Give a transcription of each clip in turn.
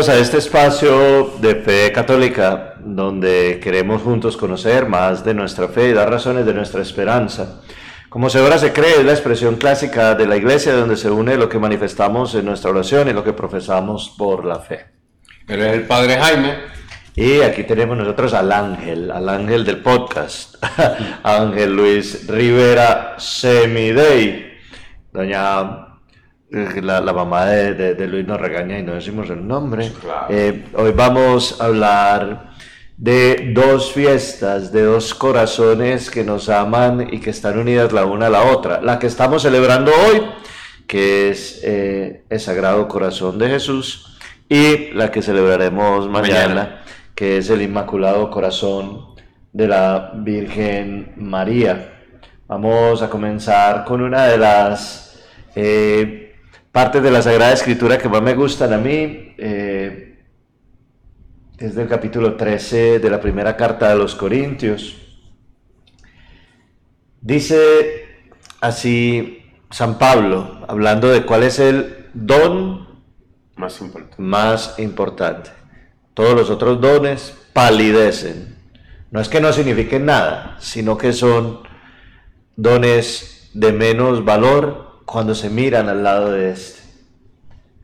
todos a este espacio de fe católica donde queremos juntos conocer más de nuestra fe y dar razones de nuestra esperanza. Como se ora se cree es la expresión clásica de la iglesia donde se une lo que manifestamos en nuestra oración y lo que profesamos por la fe. Él es el Padre Jaime. Y aquí tenemos nosotros al ángel, al ángel del podcast, Ángel Luis Rivera Semidey. Doña eh, la, mamá de, Luis nos regaña y no decimos el nombre. Eh, hoy vamos a hablar de dos fiestas, de dos corazones que nos aman y que están unidas la una a la otra. La que estamos celebrando hoy, que es eh, el Sagrado Corazón de Jesús, y la que celebraremos mañana, que es el Inmaculado Corazón de la Virgen María. Vamos a comenzar con una de las partes de la Sagrada Escritura que más me gustan a mí. Eh, es del capítulo 13 de la primera carta de los Corintios. Dice así San Pablo, hablando de cuál es el don más importante. más importante. Todos los otros dones palidecen. No es que no signifiquen nada, sino que son dones de menos valor cuando se miran al lado de este.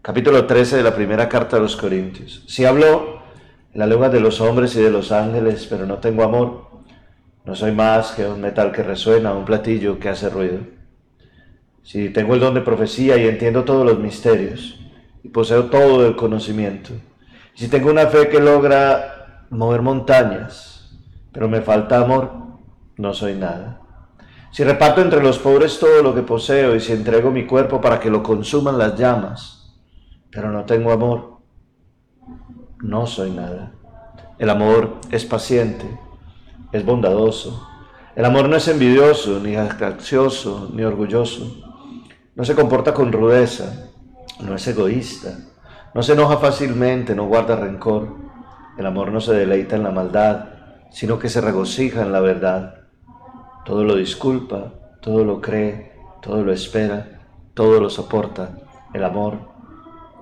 Capítulo 13 de la primera carta de los Corintios. Si hablo la lengua de los hombres y de los ángeles, pero no tengo amor, no soy más que un metal que resuena, un platillo que hace ruido. Si tengo el don de profecía y entiendo todos los misterios, y poseo todo el conocimiento, si tengo una fe que logra mover montañas, pero me falta amor, no soy nada. Si reparto entre los pobres todo lo que poseo y si entrego mi cuerpo para que lo consuman las llamas, pero no tengo amor, no soy nada. El amor es paciente, es bondadoso. El amor no es envidioso, ni ansioso, ni orgulloso. No se comporta con rudeza, no es egoísta, no se enoja fácilmente, no guarda rencor. El amor no se deleita en la maldad, sino que se regocija en la verdad todo lo disculpa, todo lo cree, todo lo espera, todo lo soporta. El amor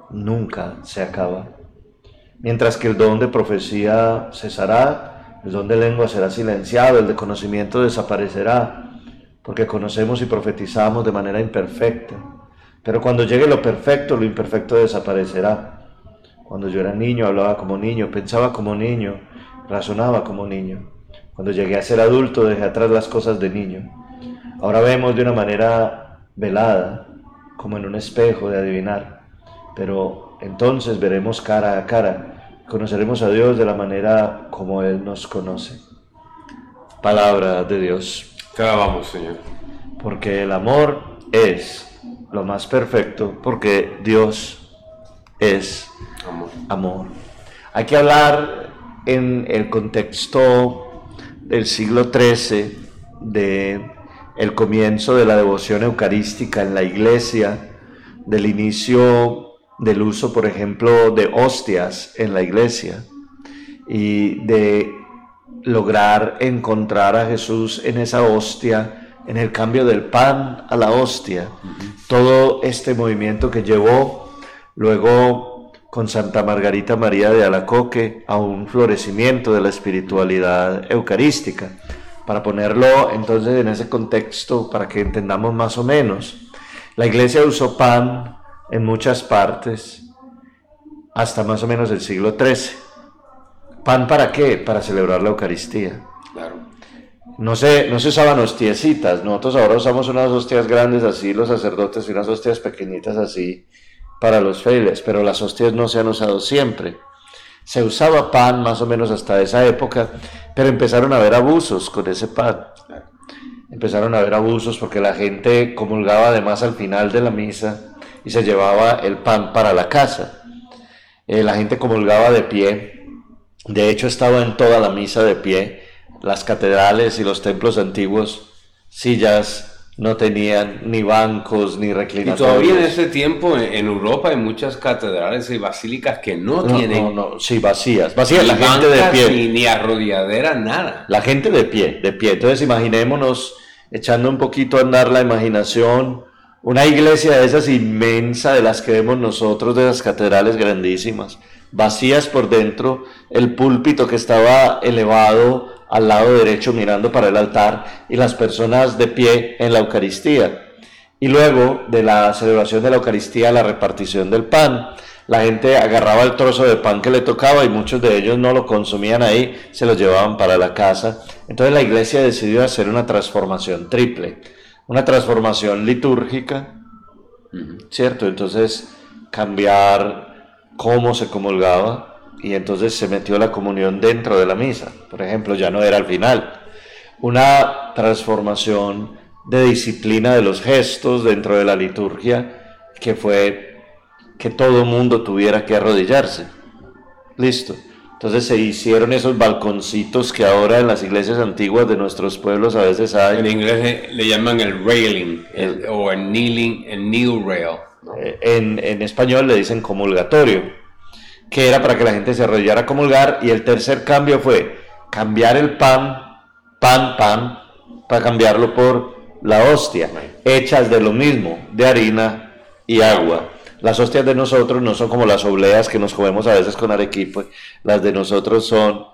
nunca se acaba. Mientras que el don de profecía cesará, el don de lengua será silenciado, el de conocimiento desaparecerá, porque conocemos y profetizamos de manera imperfecta. Pero cuando llegue lo perfecto, lo imperfecto desaparecerá. Cuando yo era niño, hablaba como niño, pensaba como niño, razonaba como niño. Cuando llegué a ser adulto dejé atrás las cosas de niño. Ahora vemos de una manera velada, como en un espejo de adivinar, pero entonces veremos cara a cara, conoceremos a Dios de la manera como Él nos conoce. Palabra de Dios. Te alabamos, Señor. Porque el amor es lo más perfecto, porque Dios es amor. amor. Hay que hablar en el contexto del siglo XIII, de el comienzo de la devoción eucarística en la iglesia, del inicio del uso, por ejemplo, de hostias en la iglesia y de lograr encontrar a Jesús en esa hostia, en el cambio del pan a la hostia. Todo este movimiento que llevó luego con Santa Margarita María de Alacoque a un florecimiento de la espiritualidad eucarística. Para ponerlo entonces en ese contexto, para que entendamos más o menos, la iglesia usó pan en muchas partes hasta más o menos el siglo XIII. ¿Pan para qué? Para celebrar la Eucaristía. Claro. No se, no se usaban hostiecitas, nosotros ahora usamos unas hostias grandes así, los sacerdotes, y unas hostias pequeñitas así, para los fieles, pero las hostias no se han usado siempre. Se usaba pan más o menos hasta esa época, pero empezaron a haber abusos con ese pan. Empezaron a haber abusos porque la gente comulgaba además al final de la misa y se llevaba el pan para la casa. Eh, la gente comulgaba de pie. De hecho, estaba en toda la misa de pie. Las catedrales y los templos antiguos, sillas no tenían ni bancos ni reclinatorios. Y todavía en ese tiempo en Europa hay muchas catedrales y basílicas que no, tienen. No, no, sí, vacías. Vacías, la gente de pie. Ni, ni arrodilladera, nada. La gente de pie, de pie. Entonces imaginémonos, echando un poquito a andar la imaginación, una iglesia de esas inmensa de las que vemos nosotros, de las catedrales grandísimas, vacías por dentro, el púlpito que estaba elevado al lado derecho mirando para el altar y las personas de pie en la Eucaristía. Y luego de la celebración de la Eucaristía, la repartición del pan. La gente agarraba el trozo de pan que le tocaba y muchos de ellos no lo consumían ahí, se lo llevaban para la casa. Entonces la iglesia decidió hacer una transformación triple, una transformación litúrgica, ¿cierto? Entonces cambiar cómo se comulgaba y entonces se metió la comunión dentro de la misa, por ejemplo, ya no era al final. Una transformación de disciplina de los gestos dentro de la liturgia que fue que todo mundo tuviera que arrodillarse. Listo. Entonces se hicieron esos balconcitos que ahora en las iglesias antiguas de nuestros pueblos a veces hay. En inglés le, llaman el railing o el kneeling, el kneel rail. Eh, en, en español le dicen comulgatorio, que era para que la gente se arrodillara a comulgar. Y el tercer cambio fue cambiar el pan, pan, pan, para cambiarlo por la hostia, hechas de lo mismo, de harina y agua. Las hostias de nosotros no son como las obleas que nos comemos a veces con arequipe, las de nosotros son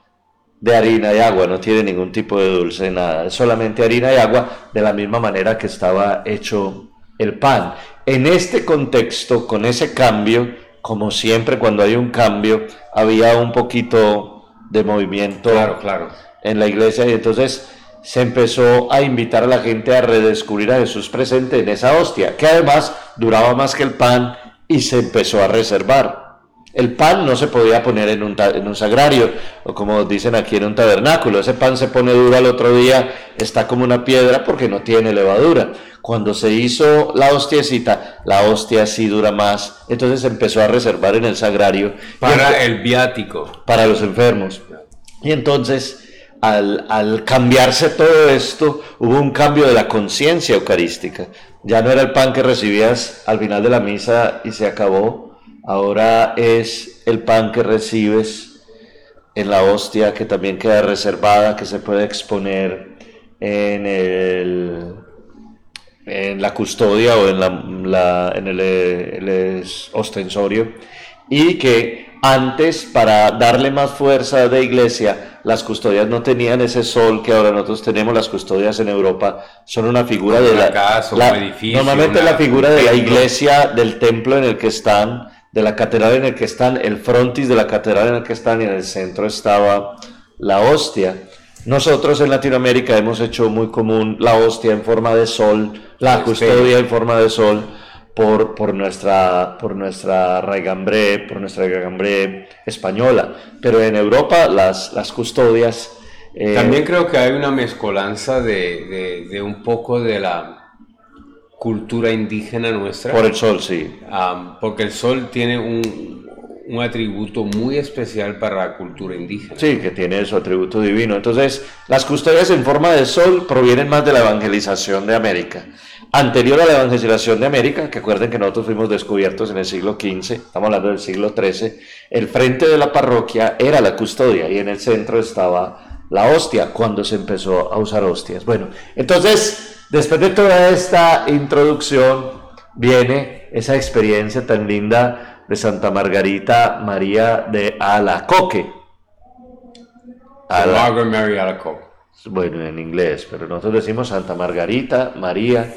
de harina y agua, no tiene ningún tipo de dulce, nada, es solamente harina y agua, de la misma manera que estaba hecho el pan. En este contexto, con ese cambio, como siempre cuando hay un cambio, había un poquito de movimiento claro, claro. en la iglesia y entonces se empezó a invitar a la gente a redescubrir a Jesús presente en esa hostia, que además duraba más que el pan y se empezó a reservar. El pan no se podía poner en un, en un sagrario, o como dicen aquí en un tabernáculo, ese pan se pone duro al otro día, está como una piedra porque no tiene levadura. Cuando se hizo la hostiecita, la hostia sí dura más, entonces se empezó a reservar en el sagrario. Para el viático. Para los enfermos. Y entonces al, cambiarse todo esto, hubo un cambio de la conciencia eucarística. Ya no era el pan que recibías al final de la misa y se acabó. Ahora es el pan que recibes en la hostia, que también queda reservada, que se puede exponer en, el, en la custodia o en, la, en el, el ostensorio. Y que antes, para darle más fuerza de iglesia, las custodias no tenían ese sol que ahora nosotros tenemos. Las custodias en Europa son una figura de la, casa, un edificio, normalmente la figura de la iglesia, del templo en el que están, de la catedral en el que están, el frontis de la catedral en el que están y en el centro estaba la hostia. Nosotros en Latinoamérica hemos hecho muy común la hostia en forma de sol, la custodia en forma de sol por, por, nuestra, por nuestra raigambre, por nuestra raigambre española. Pero en Europa las, las custodias... Eh, También creo que hay una mezcolanza de, de, de, un poco de la cultura indígena nuestra. Por el sol, sí. porque el sol tiene un, un atributo muy especial para la cultura indígena. Sí, que tiene su atributo divino. Entonces, las custodias en forma de sol provienen más de la evangelización de América anterior a la evangelización de América, que acuerden que nosotros fuimos descubiertos en el siglo XV, estamos hablando del siglo XIII, el frente de la parroquia era la custodia y en el centro estaba la hostia, cuando se empezó a usar hostias. Bueno, entonces, después de toda esta introducción, viene esa experiencia tan linda de Santa Margarita María de Alacoque. Margaret Mary Alacoque. Bueno, en inglés, pero nosotros decimos Santa Margarita María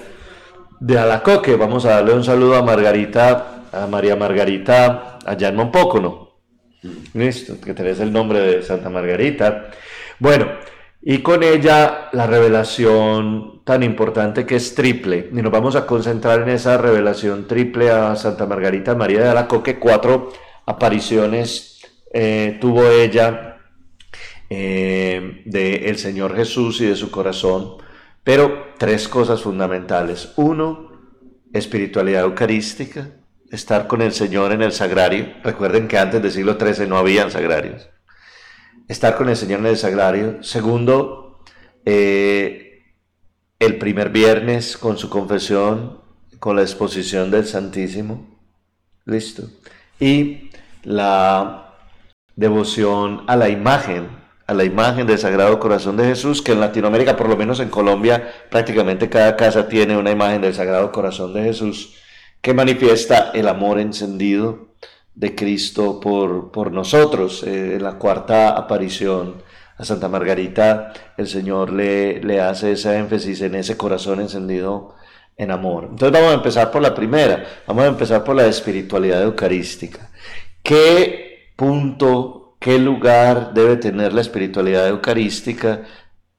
de Alacoque. Vamos a darle un saludo a Margarita, a María Margarita, allá en Monpócono. Listo, que tenés el nombre de Santa Margarita. Bueno, y con ella la revelación tan importante que es triple. Y nos vamos a concentrar en esa revelación triple a Santa Margarita María de Alacoque. Cuatro apariciones eh, tuvo ella eh, del Señor Jesús y de su corazón pero tres cosas fundamentales. Uno, espiritualidad eucarística, estar con el Señor en el sagrario. Recuerden que antes del siglo XIII no habían sagrarios. Estar con el Señor en el sagrario. Segundo, eh, el primer viernes con su confesión, con la exposición del Santísimo. Listo. Y la devoción a la imagen a la imagen del Sagrado Corazón de Jesús, que en Latinoamérica, por lo menos en Colombia, prácticamente cada casa tiene una imagen del Sagrado Corazón de Jesús que manifiesta el amor encendido de Cristo por, por nosotros. Eh, en la cuarta aparición a Santa Margarita, el Señor le, le hace ese énfasis en ese corazón encendido en amor. Entonces vamos a empezar por la primera, vamos a empezar por la espiritualidad eucarística. ¿Qué punto, qué lugar debe tener la espiritualidad eucarística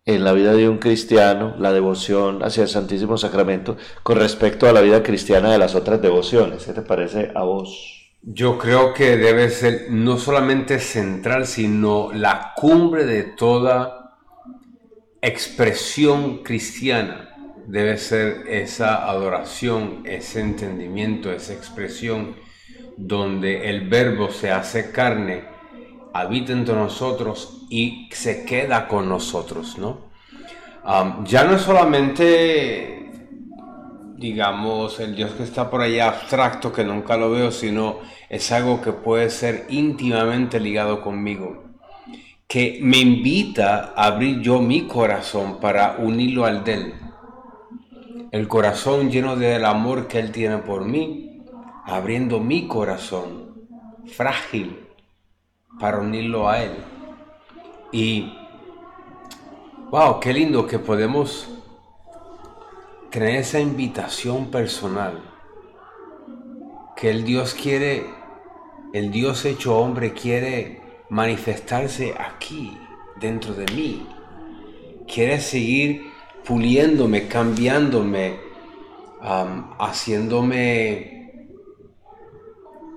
en la vida de un cristiano, la devoción hacia el Santísimo Sacramento, con respecto a la vida cristiana de las otras devociones? ¿Qué te parece a vos? Yo creo que debe ser no solamente central, sino la cumbre de toda expresión cristiana debe ser esa adoración, ese entendimiento, esa expresión donde el verbo se hace carne, habita entre nosotros y se queda con nosotros, ¿no? ya no es solamente, digamos, el Dios que está por allá abstracto, que nunca lo veo, sino es algo que puede ser íntimamente ligado conmigo, que me invita a abrir yo mi corazón para unirlo al de él el corazón lleno del amor que Él tiene por mí, abriendo mi corazón frágil para unirlo a Él. Y, wow, qué lindo que podemos tener esa invitación personal, que el Dios quiere, el Dios hecho hombre quiere manifestarse aquí, dentro de mí. Quiere seguir puliéndome, cambiándome, haciéndome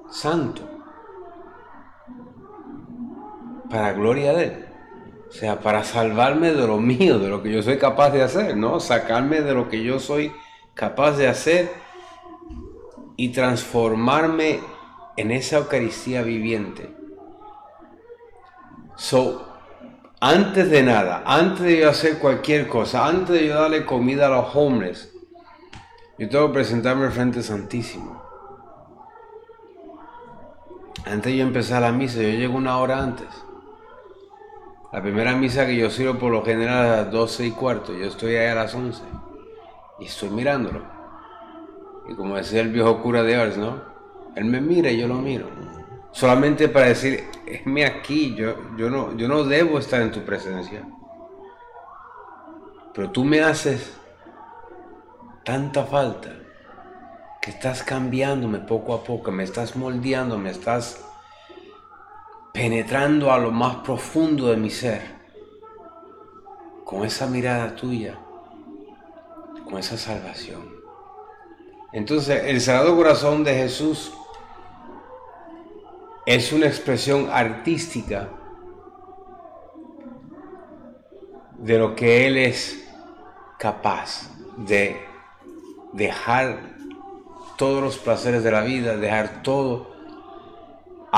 santo. Para gloria de Él. O sea, para salvarme de lo mío, de lo que yo soy capaz de hacer, ¿no? Sacarme de lo que yo soy capaz de hacer y transformarme en esa Eucaristía viviente. So, antes de nada, antes de yo hacer cualquier cosa, antes de yo darle comida a los hombres, yo tengo que presentarme frente santísimo. Antes de yo empezar la misa, yo llego una hora antes. La primera misa que yo sirvo por lo general a las 12 y cuarto, yo estoy ahí a las 11 y estoy mirándolo. Y como decía el viejo cura de Ars, ¿no? Él me mira y yo lo miro solamente para decir, esme aquí, yo, yo, no, yo no debo estar en tu presencia. Pero tú me haces tanta falta que estás cambiándome poco a poco, me estás moldeando, me estás penetrando a lo más profundo de mi ser, con esa mirada tuya, con esa salvación. Entonces, el Sagrado Corazón de Jesús es una expresión artística de lo que Él es capaz de dejar todos los placeres de la vida, dejar todo,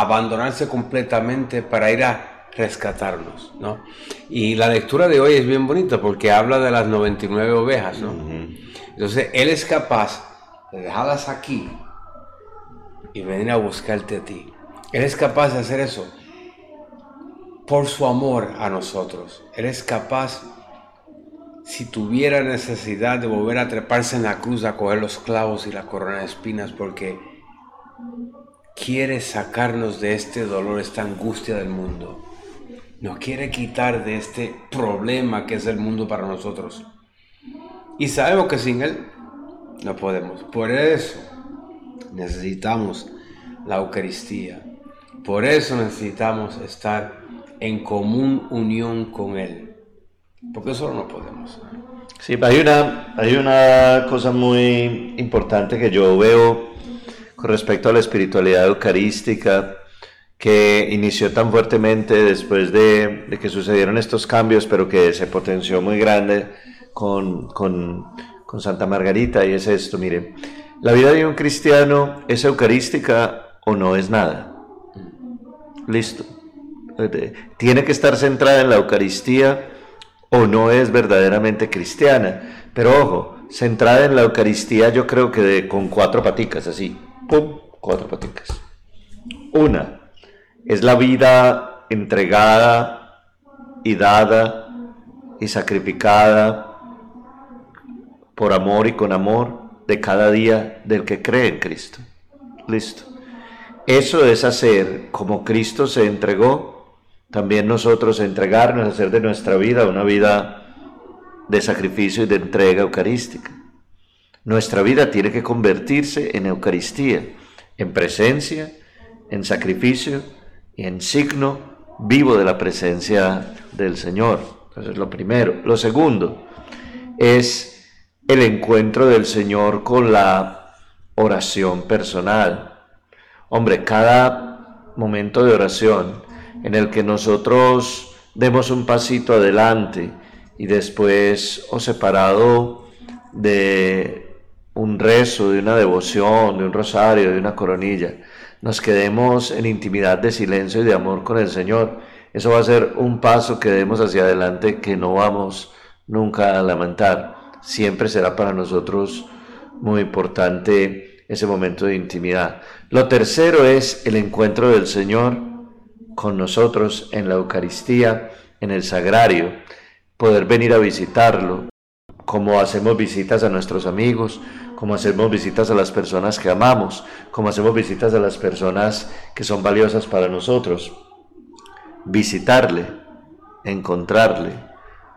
abandonarse completamente para ir a rescatarnos, ¿no? Y la lectura de hoy es bien bonita porque habla de las 99 ovejas, ¿no? Entonces, Él es capaz de dejarlas aquí y venir a buscarte a ti. Él es capaz de hacer eso por su amor a nosotros. Él es capaz, si tuviera necesidad, de volver a treparse en la cruz a coger los clavos y la corona de espinas, porque quiere sacarnos de este dolor, esta angustia del mundo. Nos quiere quitar de este problema que es el mundo para nosotros. Y sabemos que sin Él no podemos. Por eso necesitamos la Eucaristía. Por eso necesitamos estar en común unión con Él, porque solo no podemos. Sí, hay una, hay una cosa muy importante que yo veo con respecto a la espiritualidad eucarística que inició tan fuertemente después de, que sucedieron estos cambios, pero que se potenció muy grande con, con, con Santa Margarita, y es esto, mire, la vida de un cristiano es eucarística o no es nada. Listo. Tiene que estar centrada en la Eucaristía o no es verdaderamente cristiana. Pero ojo, centrada en la Eucaristía yo creo que con cuatro paticas, así. ¡Pum! Cuatro paticas. Una, es la vida entregada y dada y sacrificada por amor y con amor de cada día del que cree en Cristo. Listo. eso es hacer como Cristo se entregó, también nosotros entregarnos, hacer de nuestra vida una vida de sacrificio y de entrega eucarística. Nuestra vida tiene que convertirse en Eucaristía, en presencia, en sacrificio y en signo vivo de la presencia del Señor. Eso es lo primero. Lo segundo es el encuentro del Señor con la oración personal. Hombre, cada momento de oración en el que nosotros demos un pasito adelante y después o separado de un rezo, de una devoción, de un rosario, de una coronilla, nos quedemos en intimidad de silencio y de amor con el Señor. Eso va a ser un paso que demos hacia adelante que no vamos nunca a lamentar. Siempre será para nosotros muy importante ese momento de intimidad. Lo tercero es el encuentro del Señor con nosotros en la Eucaristía, en el sagrario, poder venir a visitarlo, como hacemos visitas a nuestros amigos, como hacemos visitas a las personas que amamos, como hacemos visitas a las personas que son valiosas para nosotros. Visitarle, encontrarle,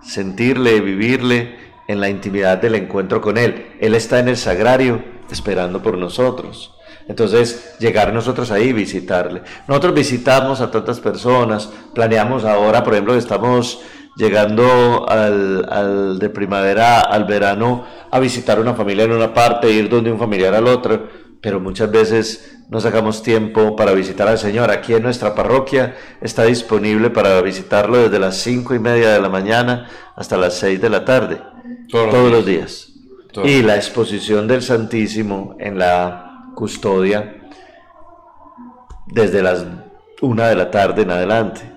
sentirle, vivirle en la intimidad del encuentro con Él. Él está en el sagrario esperando por nosotros. Entonces, llegar nosotros ahí, visitarle. Nosotros visitamos a tantas personas, planeamos ahora, por ejemplo, estamos llegando al, de primavera al verano a visitar una familia en una parte, ir donde un familiar al otro, pero muchas veces no sacamos tiempo para visitar al Señor. Aquí en nuestra parroquia está disponible para visitarlo desde las cinco y media de la mañana hasta las seis de la tarde, todos, los días. y la exposición del Santísimo en la custodia desde las una de la tarde en adelante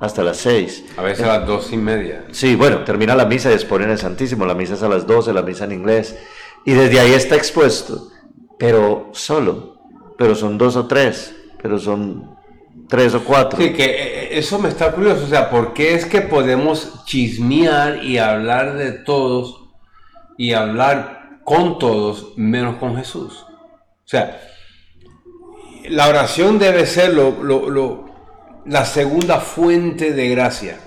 hasta las 6. A veces a las dos y media. Sí, bueno, termina la misa y exponen el Santísimo. La misa es a las 12, la misa en inglés. Y desde ahí está expuesto, pero solo. Pero son dos o tres, pero son tres o cuatro. Sí, que eh, eh, eso me está curioso. O sea, ¿por qué es que podemos chismear y hablar de todos y hablar con todos menos con Jesús? O sea, la oración debe ser lo, lo la segunda fuente de gracia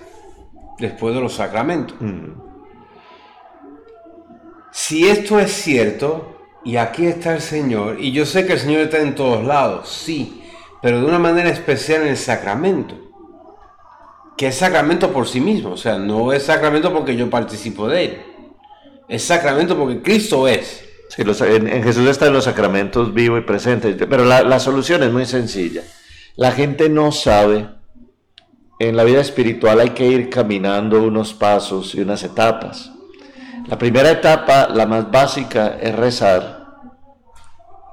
después de los sacramentos. Mm. Si esto es cierto, y aquí está el Señor, y yo sé que el Señor está en todos lados, sí, pero de una manera especial en el sacramento, que es sacramento por sí mismo, o sea, no es sacramento porque yo participo de él, es sacramento porque Cristo es. Sí, en, Jesús están los sacramentos vivo y presente, pero la solución es muy sencilla. La gente no sabe, en la vida espiritual hay que ir caminando unos pasos y unas etapas. La primera etapa, la más básica, es rezar,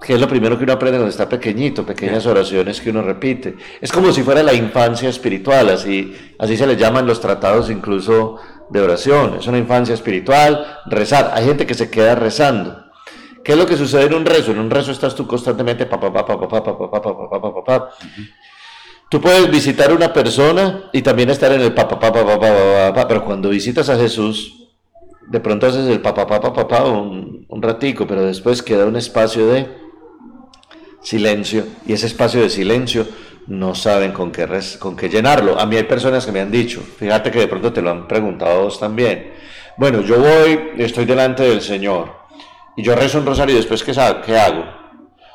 que es lo primero que uno aprende cuando está pequeñito, pequeñas oraciones que uno repite. Es como si fuera la infancia espiritual, así, así se le llaman los tratados incluso de oración. Es una infancia espiritual, rezar. Hay gente que se queda rezando. ¿Qué es lo que sucede en un rezo? En un rezo estás tú constantemente pa pa pa pa pa pa pa Tú puedes visitar una persona y también estar en el papá papá papá papá, pero cuando visitas a Jesús, de pronto haces el papá papá papá un, un ratico, pero después queda un espacio de silencio y ese espacio de silencio no saben con qué, con qué llenarlo. A mí hay personas que me han dicho, fíjate que de pronto te lo han preguntado vos también. Bueno, yo voy, estoy delante del Señor y yo rezo un rosario y después, ¿qué, qué hago?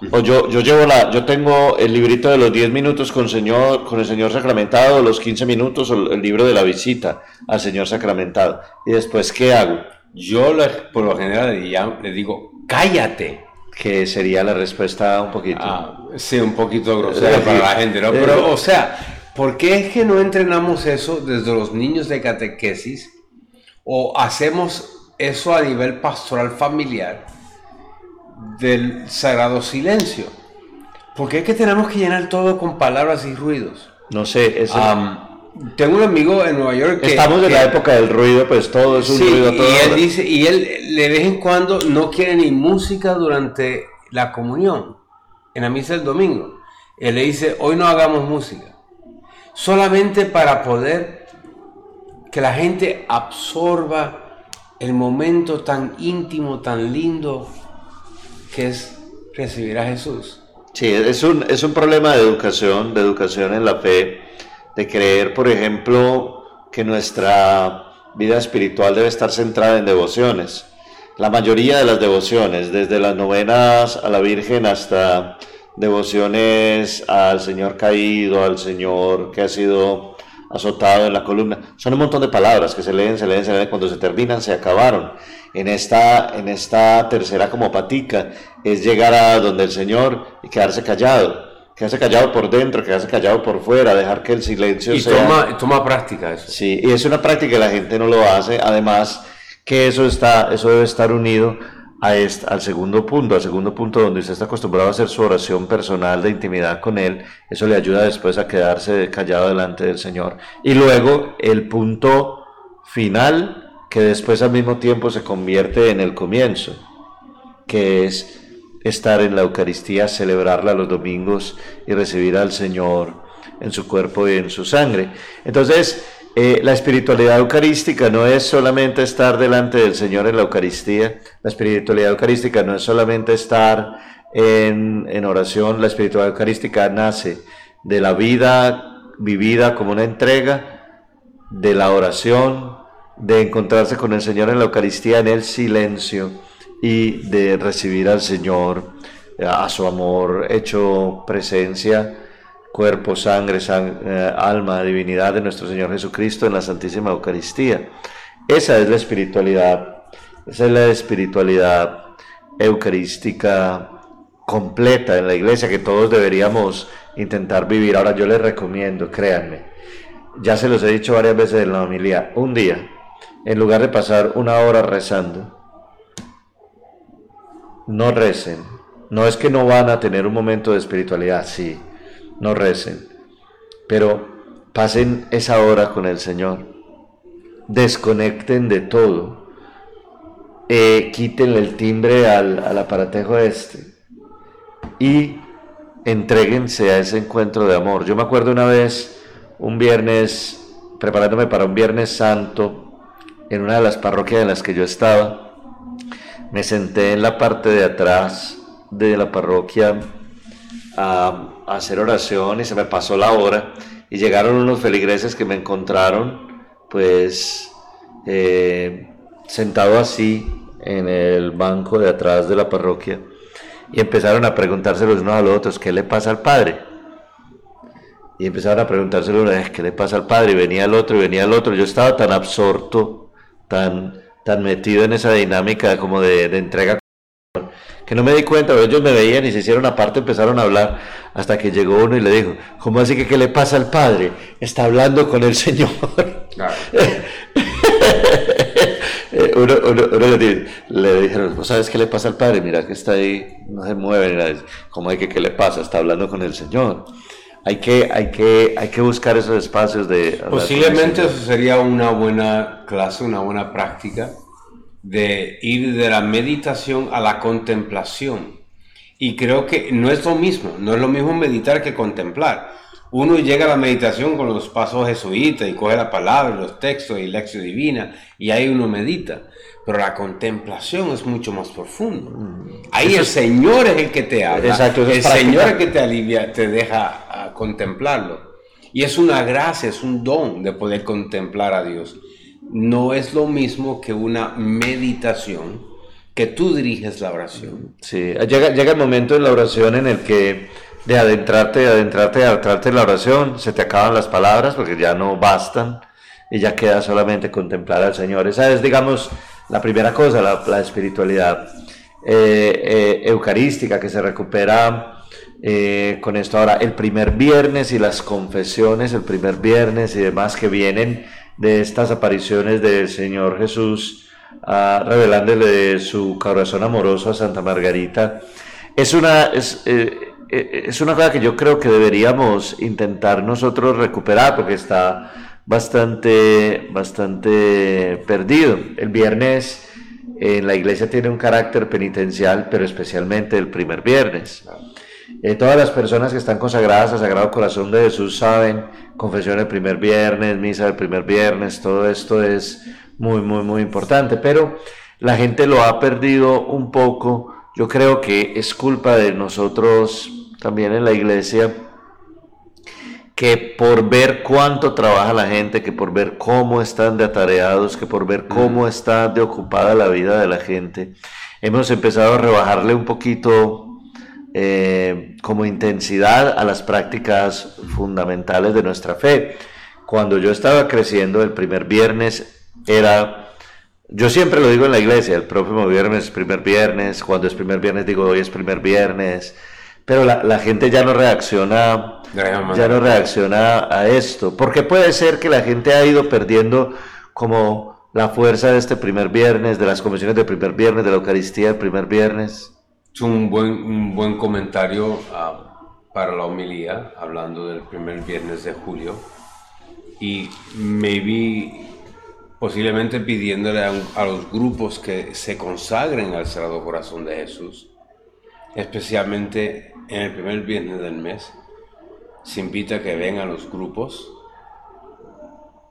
O yo, yo llevo la, yo tengo el librito de los 10 minutos con, señor, con el Señor sacramentado, los 15 minutos, o el libro de la visita al Señor sacramentado. Y después, ¿qué hago? Yo por lo general le, digo, cállate. Que sería la respuesta un poquito. Ah, sí, un poquito grosera para la gente, ¿no? Pero, o sea, ¿por qué es que no entrenamos eso desde los niños de catequesis? ¿O hacemos eso a nivel pastoral familiar del sagrado silencio. Porque es que tenemos que llenar todo con palabras y ruidos. No sé, eso... tengo un amigo en Nueva York que... Estamos en la época del ruido, pues todo es un ruido. Todo y él dice, y él de vez en cuando no quiere ni música durante la comunión, en la misa del domingo. Él le dice, hoy no hagamos música. Solamente para poder que la gente absorba el momento tan íntimo, tan lindo que es recibir a Jesús. Sí, es un, es un problema de educación, de educación en la fe, de creer, por ejemplo, que nuestra vida espiritual debe estar centrada en devociones. La mayoría de las devociones, desde las novenas a la Virgen hasta devociones al Señor caído, al Señor que ha sido azotado en la columna, son un montón de palabras que se leen, se leen, se leen, cuando se terminan se acabaron. En esta, en esta tercera como patica es llegar a donde el Señor y quedarse callado quedarse callado por dentro, quedarse callado por fuera, dejar que el silencio y sea... Toma, toma práctica eso. Sí, y es una práctica que la gente no lo hace, además que eso, está, eso debe estar unido al segundo punto, al segundo punto donde usted está acostumbrado a hacer su oración personal de intimidad con Él, eso le ayuda después a quedarse callado delante del Señor. Y luego el punto final, que después al mismo tiempo se convierte en el comienzo, que es estar en la Eucaristía, celebrarla los domingos y recibir al Señor en su cuerpo y en su sangre. Entonces, eh, la espiritualidad eucarística no es solamente estar delante del Señor en la Eucaristía, la espiritualidad eucarística no es solamente estar en, en oración, la espiritualidad eucarística nace de la vida vivida como una entrega, de la oración, de encontrarse con el Señor en la Eucaristía en el silencio y de recibir al Señor, eh, a su amor hecho presencia, cuerpo, sangre, eh, alma, divinidad de nuestro Señor Jesucristo en la Santísima Eucaristía. Esa es la espiritualidad, esa es la espiritualidad eucarística completa en la iglesia que todos deberíamos intentar vivir. Ahora yo les recomiendo, créanme, ya se los he dicho varias veces en la familia, un día, en lugar de pasar una hora rezando, no recen. No es que no van a tener un momento de espiritualidad, sí, no recen, pero pasen esa hora con el Señor, desconecten de todo, eh, quítenle el timbre al, al aparatejo este y entreguense a ese encuentro de amor. Yo me acuerdo una vez, un viernes, preparándome para un viernes santo, en una de las parroquias en las que yo estaba, me senté en la parte de atrás de la parroquia a, hacer oración y se me pasó la hora. Y llegaron unos feligreses que me encontraron pues eh, sentado así en el banco de atrás de la parroquia. Y empezaron a preguntarse los unos a los otros qué le pasa al padre y empezaron a preguntarse los unos qué le pasa al padre y venía el otro y venía el otro. Yo estaba tan absorto tan tan metido en esa dinámica como de, entrega que no me di cuenta, pero ellos me veían y se hicieron aparte, empezaron a hablar, hasta que llegó uno y le dijo, ¿cómo así que qué le pasa al padre? Está hablando con el Señor. Eh, uno, le, dijeron, ¿vos sabes qué le pasa al padre? Mira que está ahí, no se mueve, ¿cómo hay que qué le pasa? Está hablando con el Señor hay que, hay que, hay que buscar esos espacios de... Posiblemente eso sería una buena clase, una buena práctica de ir de la meditación a la contemplación. Y creo que no es lo mismo, no es lo mismo meditar que contemplar. Uno llega a la meditación con los pasos jesuitas y coge la palabra, los textos y la lección divina y ahí uno medita. Pero la contemplación es mucho más profundo. Mm. Ahí el Señor es el que te habla. Exacto, el Señor es el que te alivia, te deja a contemplarlo. Y es una gracia, es un don de poder contemplar a Dios. No es lo mismo que una meditación que tú diriges la oración. Sí, llega, llega el momento en la oración en el que de adentrarte, de adentrarte, de adentrarte en la oración, se te acaban las palabras porque ya no bastan y ya queda solamente contemplar al Señor. Esa es, digamos, la primera cosa, la, espiritualidad eh, eh, eucarística que se recupera eh, con esto. Ahora, el primer viernes y las confesiones, el primer viernes y demás que vienen de estas apariciones del Señor Jesús, ah, revelándole su corazón amoroso a Santa Margarita, es una, es, es una cosa que yo creo que deberíamos intentar nosotros recuperar porque está bastante, bastante perdido. El viernes en la iglesia tiene un carácter penitencial, pero especialmente el primer viernes. Eh, todas las personas que están consagradas al Sagrado Corazón de Jesús saben, confesión el primer viernes, misa el primer viernes, todo esto es muy, muy, muy importante, pero la gente lo ha perdido un poco. Yo creo que es culpa de nosotros también en la iglesia que por ver cuánto trabaja la gente, que por ver cómo están de atareados, que por ver cómo está de ocupada la vida de la gente, hemos empezado a rebajarle un poquito eh, como intensidad a las prácticas fundamentales de nuestra fe. Cuando yo estaba creciendo el primer viernes era, yo siempre lo digo en la iglesia, el próximo viernes es primer viernes, cuando es primer viernes digo hoy es primer viernes, pero la, gente ya no reacciona, ya no reacciona a esto, porque puede ser que la gente ha ido perdiendo como la fuerza de este primer viernes, de las comisiones del primer viernes, de la Eucaristía del primer viernes. Es un buen, un buen comentario ah, para la homilía, hablando del primer viernes de julio. Y me vi posiblemente pidiéndole a, a, los grupos que se consagren al Sagrado Corazón de Jesús, especialmente en el primer viernes del mes, se invita a que vengan los grupos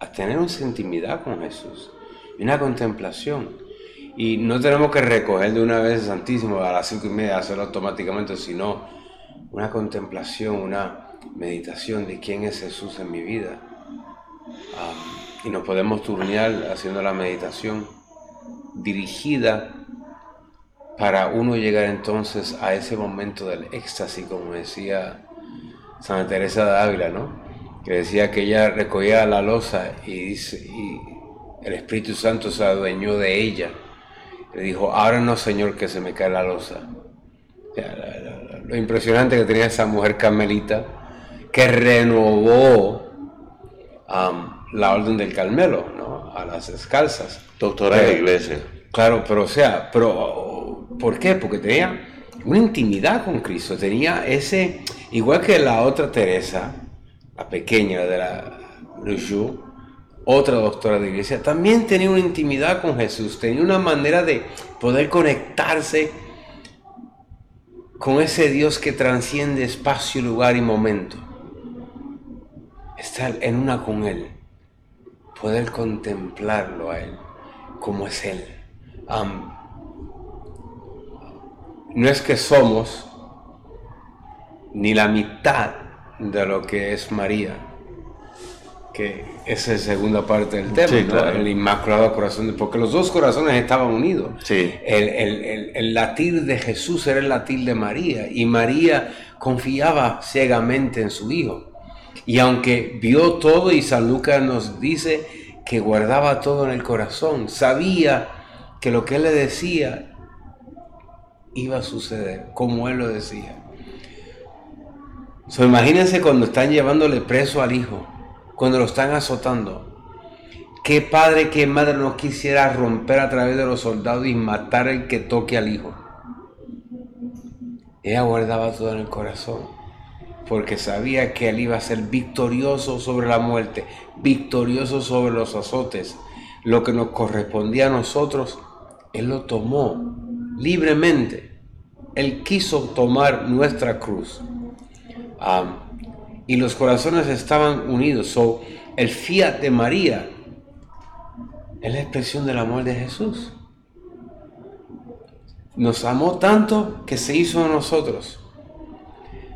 a tener una intimidad con Jesús y una contemplación y no tenemos que recoger de una vez el Santísimo a las cinco y media, hacerlo automáticamente, sino una contemplación, una meditación de quién es Jesús en mi vida. y nos podemos turnear haciendo la meditación dirigida para uno llegar entonces a ese momento del éxtasis, como decía Santa Teresa de Ávila, ¿no? Que decía que ella recogía la losa y, y el Espíritu Santo se adueñó de ella le dijo, ahora no, Señor, que se me cae la losa. lo impresionante que tenía esa mujer carmelita que renovó la orden del Carmelo, ¿no? A las descalzas. Doctora de la iglesia. Claro, pero o sea, pero ¿por qué? Porque tenía una intimidad con Cristo, tenía ese, igual que la otra Teresa, la pequeña de la Lisieux, otra doctora de iglesia, también tenía una intimidad con Jesús, tenía una manera de poder conectarse con ese Dios que transciende espacio, lugar y momento. Estar en una con Él, poder contemplarlo a Él, como es Él. no es que somos ni la mitad de lo que es María que esa es la segunda parte del tema, el Inmaculado Corazón, de, porque los dos corazones estaban unidos. Sí. El, el, el, latir de Jesús era el latir de María, y María confiaba ciegamente en su Hijo. Y aunque vio todo, y San Lucas nos dice que guardaba todo en el corazón, sabía que lo que él le decía iba a suceder, como él lo decía. So, imagínense cuando están llevándole preso al hijo cuando lo están azotando. ¿Qué padre, qué madre no quisiera romper a través de los soldados y matar el que toque al hijo? Ella guardaba todo en el corazón, porque sabía que él iba a ser victorioso sobre la muerte, victorioso sobre los azotes. Lo que nos correspondía a nosotros, él lo tomó libremente. Él quiso tomar nuestra cruz. Ah, y los corazones estaban unidos. So, el fiat de María es la expresión del amor de Jesús. Nos amó tanto que se hizo a nosotros.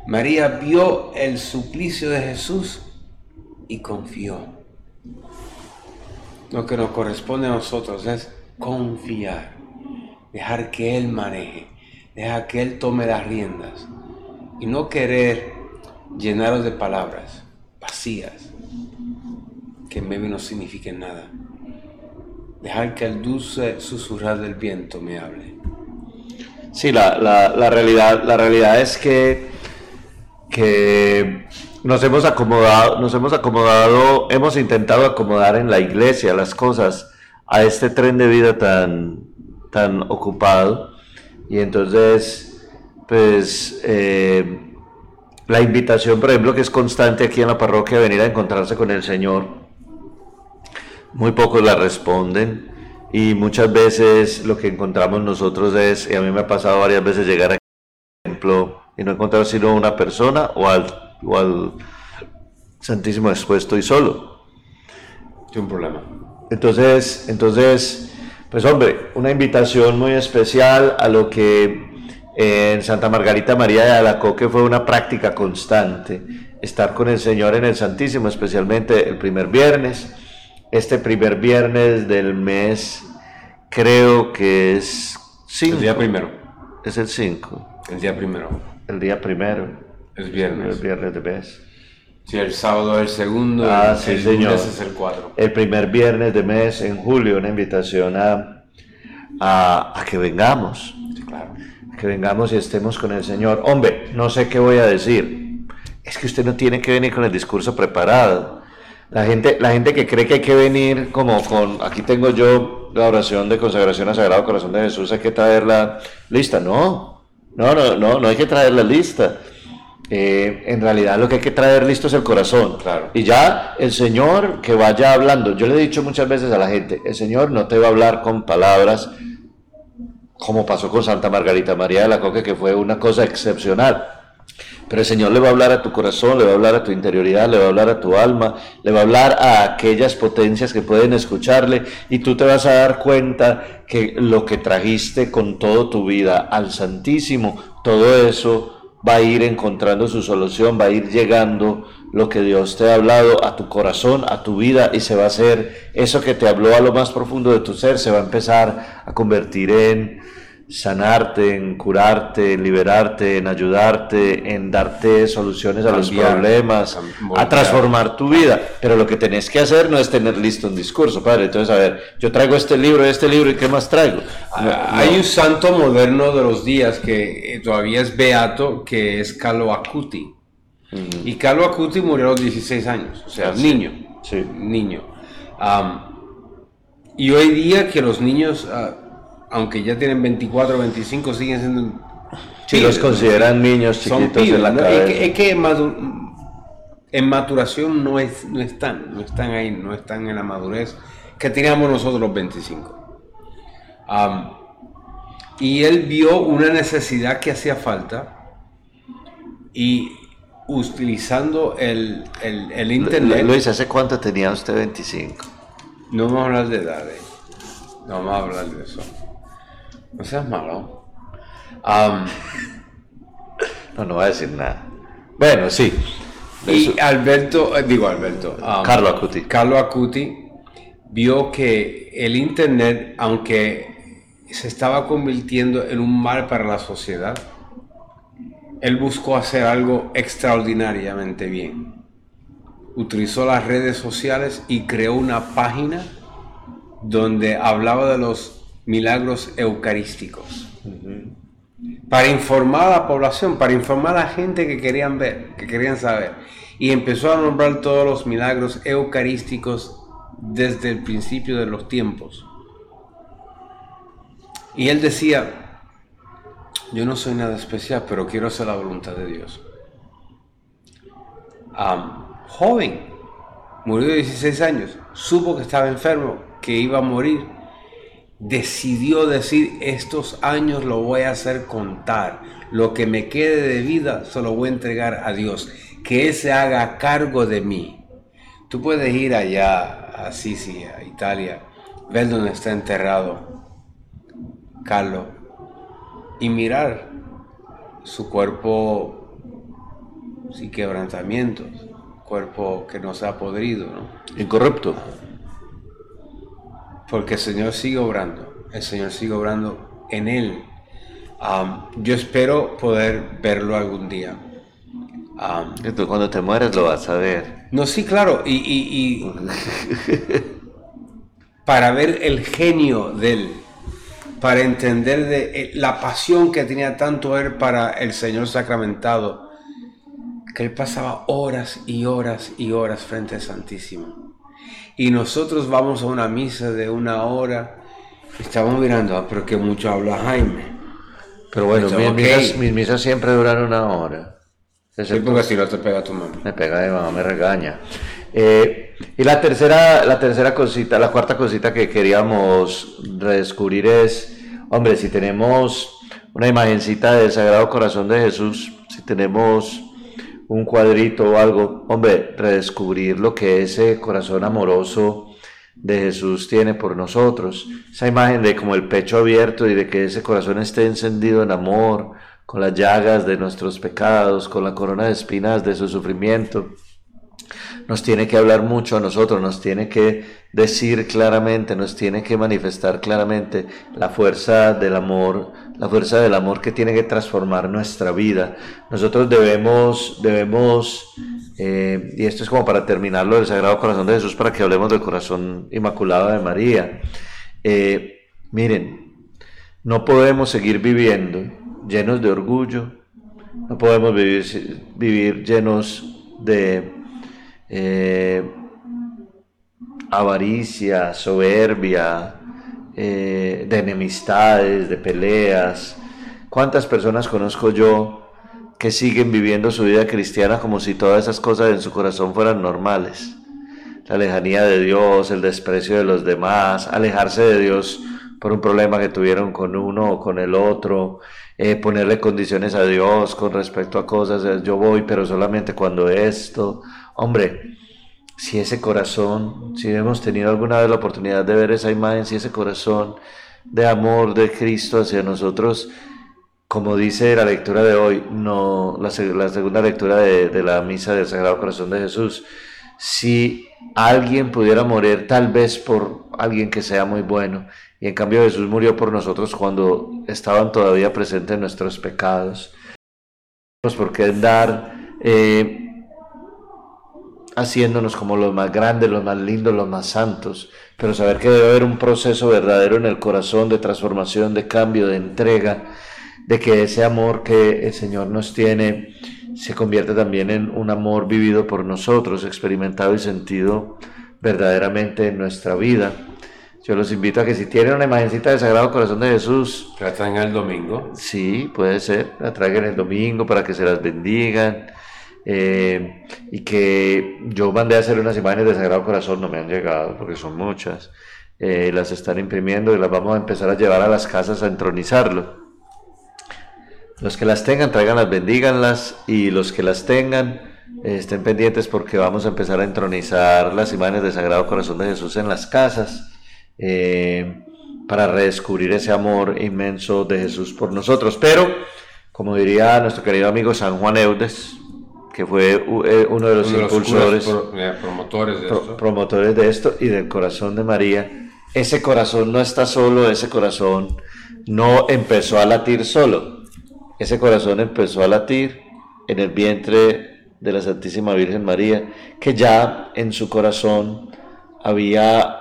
María vio el suplicio de Jesús y confió. Lo que nos corresponde a nosotros es confiar, dejar que Él maneje, dejar que Él tome las riendas y no querer llenaros de palabras vacías que en medio no signifiquen nada. Dejar que el dulce susurrar del viento me hable. Sí, la, la, realidad, la realidad es que, que nos hemos acomodado, nos hemos acomodado, hemos intentado acomodar en la iglesia las cosas a este tren de vida tan, tan ocupado. Y entonces, pues, eh, la invitación, por ejemplo, que es constante aquí en la parroquia, a venir a encontrarse con el Señor, muy pocos la responden y muchas veces lo que encontramos nosotros es, y a mí me ha pasado varias veces llegar a ejemplo y no encontrar sino una persona o al, o al Santísimo expuesto y solo. Tiene un problema. Entonces, entonces, pues hombre, una invitación muy especial a lo que En Santa Margarita María de Alacoque fue una práctica constante estar con el Señor en el Santísimo, especialmente el primer viernes. Este primer viernes del mes creo que es 5. El día primero. Es el 5. El día primero. El día primero. Es viernes. El viernes de mes. Sí, el sábado es el segundo. Ah, el, sí, el señor. es el 4. El primer viernes de mes en julio, una invitación a, a, a que vengamos. Sí, claro. Que vengamos y estemos con el Señor. Hombre, no sé qué voy a decir. Es que usted no tiene que venir con el discurso preparado. La gente, la gente que cree que hay que venir como con, aquí tengo yo la oración de consagración al Sagrado Corazón de Jesús, hay que traerla lista. No, no, no, no, no hay que traerla lista. Eh, en realidad lo que hay que traer listo es el corazón. Claro. Y ya el Señor que vaya hablando, yo le he dicho muchas veces a la gente, el Señor no te va a hablar con palabras como pasó con Santa Margarita María de la Coque, que fue una cosa excepcional. Pero el Señor le va a hablar a tu corazón, le va a hablar a tu interioridad, le va a hablar a tu alma, le va a hablar a aquellas potencias que pueden escucharle y tú te vas a dar cuenta que lo que trajiste con toda tu vida al Santísimo, todo eso va a ir encontrando su solución, va a ir llegando lo que Dios te ha hablado a tu corazón, a tu vida y se va a hacer eso que te habló a lo más profundo de tu ser, se va a empezar a convertir en sanarte, en curarte, en liberarte, en ayudarte, en darte soluciones a los problemas, a transformar tu vida. Pero lo que tenés que hacer no es tener listo un discurso, padre. Entonces, a ver, yo traigo este libro, este libro, ¿y qué más traigo? No, Ah, no. Hay un santo moderno de los días que eh, todavía es beato, que es Carlo Acuti. Ujú. Y Carlo Acuti murió a los 16 años, o sea, Ah, sí. niño. Sí. Niño. Y hoy día que los niños, ah, aunque ya tienen 24 o 25, siguen siendo... Si los consideran niños Son chiquitos pibes, en la ¿no? cabeza. Es que, es que en maturación no, es, no están, no están ahí, no están en la madurez que teníamos nosotros los 25. Am, y él vio una necesidad que hacía falta y utilizando el, el, el internet, Luis, ¿hace cuánto tenía usted 25? no vamos a hablar de edades, no vamos a hablar de eso. No seas malo. Am, No, no va a decir nada. Bueno, sí. Y Alberto, eh, digo Alberto, um, Carlo Acuti. Carlo Acuti vio que el Internet, aunque se estaba convirtiendo en un mal para la sociedad, él buscó hacer algo extraordinariamente bien. Utilizó las redes sociales y creó una página donde hablaba de los milagros eucarísticos para informar a la población, para informar a la gente que querían ver, que querían saber. Y empezó a nombrar todos los milagros eucarísticos desde el principio de los tiempos. Y él decía, yo no soy nada especial, pero quiero hacer la voluntad de Dios. Joven, murió de 16 años, supo que estaba enfermo, que iba a morir decidió decir, estos años lo voy a hacer contar, lo que me quede de vida se lo voy a entregar a Dios, que Él se haga cargo de mí. Tú puedes ir allá a Sisi, a Italia, ver dónde está enterrado Carlos y mirar su cuerpo sin quebrantamientos, cuerpo que no se ha podrido, ¿no? Incorrupto. porque el Señor sigue obrando, el Señor sigue obrando en él. Yo espero poder verlo algún día. Y tú cuando te mueres lo vas a ver. no, sí, claro, y, y- y para ver el genio de él, para entender de eh, la pasión que tenía tanto él para el Señor sacramentado, que él pasaba horas y horas y horas frente al Santísimo. Y nosotros vamos a una misa de una hora, estamos mirando, ah, pero que mucho habla Jaime. Pero bueno, mis, ok. misas, mis misas siempre duran una hora. Sí, Excepto- porque si no te pega tu mamá. Me pega de mamá, me regaña. Eh, y la tercera, la tercera cosita, la cuarta cosita que queríamos redescubrir es, hombre, si tenemos una imagencita del Sagrado Corazón de Jesús, si tenemos un cuadrito o algo, hombre, redescubrir lo que es ese corazón amoroso de Jesús tiene por nosotros. Esa imagen de como el pecho abierto y de que ese corazón esté encendido en amor, con las llagas de nuestros pecados, con la corona de espinas de su sufrimiento. Nos tiene que hablar mucho a nosotros, nos tiene que decir claramente, nos tiene que manifestar claramente la fuerza del amor, la fuerza del amor que tiene que transformar nuestra vida. Nosotros debemos, debemos, eh, y esto es como para terminarlo del Sagrado Corazón de Jesús, para que hablemos del corazón inmaculado de María. Eh, miren, no podemos seguir viviendo llenos de orgullo, no podemos vivir, vivir llenos de eh, avaricia, soberbia, eh, de enemistades, de peleas. ¿Cuántas personas conozco yo que siguen viviendo su vida cristiana como si todas esas cosas en su corazón fueran normales? La lejanía de Dios, el desprecio de los demás, alejarse de Dios por un problema que tuvieron con uno o con el otro, eh, ponerle condiciones a Dios con respecto a cosas, eh, yo voy, pero solamente cuando esto. Hombre, si ese corazón, si hemos tenido alguna vez la oportunidad de ver esa imagen, si ese corazón de amor de Cristo hacia nosotros, como dice la lectura de hoy, no la, segunda lectura de, la misa del Sagrado Corazón de Jesús, si alguien pudiera morir tal vez por alguien que sea muy bueno, y en cambio Jesús murió por nosotros cuando estaban todavía presentes nuestros pecados. No por qué andar eh, haciéndonos como los más grandes, los más lindos, los más santos, pero saber que debe haber un proceso verdadero en el corazón de transformación, de cambio, de entrega, de que ese amor que el Señor nos tiene se convierte también en un amor vivido por nosotros, experimentado y sentido verdaderamente en nuestra vida. Yo los invito a que si tienen una imagencita del Sagrado Corazón de Jesús, la traigan el domingo. Sí, puede ser, la traigan el domingo para que se las bendigan. Eh, y que yo mandé a hacer unas imágenes del Sagrado Corazón, no me han llegado porque son muchas. Eh, las están imprimiendo y las vamos a empezar a llevar a las casas a entronizarlo. Los que las tengan, tráiganlas, bendíganlas y los que las tengan, eh, estén pendientes porque vamos a empezar a entronizar las imágenes del Sagrado Corazón de Jesús en las casas. Para redescubrir ese amor inmenso de Jesús por nosotros. Pero, como diría nuestro querido amigo San Juan Eudes, que fue eh, uno de los impulsores, eh, promotores, de esto. promotores de esto y del corazón de María, ese corazón no está solo, ese corazón no empezó a latir solo, ese corazón empezó a latir en el vientre de la Santísima Virgen María, que ya en su corazón había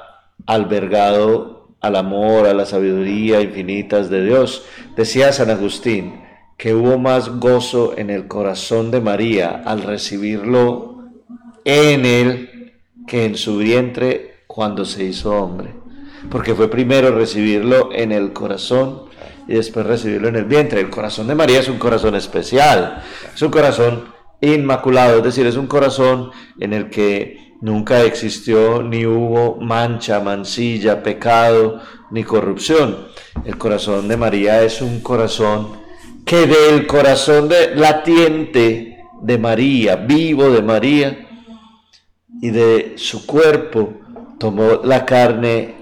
albergado al amor, a la sabiduría infinitas de Dios. Decía San Agustín que hubo más gozo en el corazón de María al recibirlo en él que en su vientre cuando se hizo hombre. Porque fue primero recibirlo en el corazón y después recibirlo en el vientre. El corazón de María es un corazón especial, es un corazón inmaculado, es decir, es un corazón en el que Nunca existió ni hubo mancha, mancilla, pecado ni corrupción. El corazón de María es un corazón que del corazón de, latiente de María, vivo de María, y de su cuerpo tomó la carne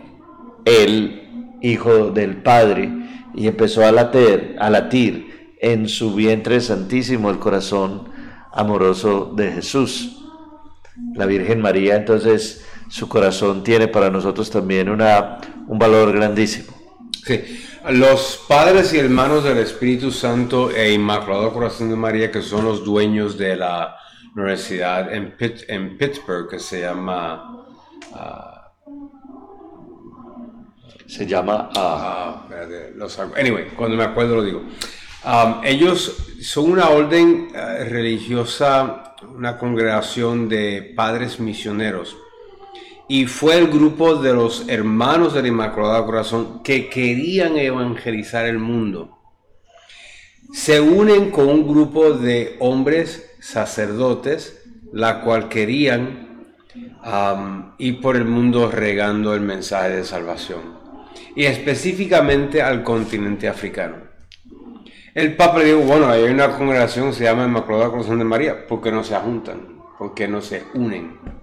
el Hijo del Padre y empezó a latir, a latir en su vientre santísimo el corazón amoroso de Jesús la Virgen María, entonces su corazón tiene para nosotros también una, un valor grandísimo. Sí, los padres y hermanos del Espíritu Santo e Inmaculado Corazón de María, que son los dueños de la universidad en, en Pittsburgh, que se llama... Ah, se llama... Uh, los, anyway, cuando me acuerdo lo digo. Um, ellos son una orden uh, religiosa una congregación de padres misioneros. Y fue el grupo de los hermanos del Inmaculado Corazón que querían evangelizar el mundo. Se unen con un grupo de hombres sacerdotes, la cual querían ir por el mundo regando el mensaje de salvación. Y específicamente al continente africano. El Papa le dijo, bueno, hay una congregación que se llama Inmaculada Corazón de María, ¿por qué no se juntan? ¿Por qué no se unen?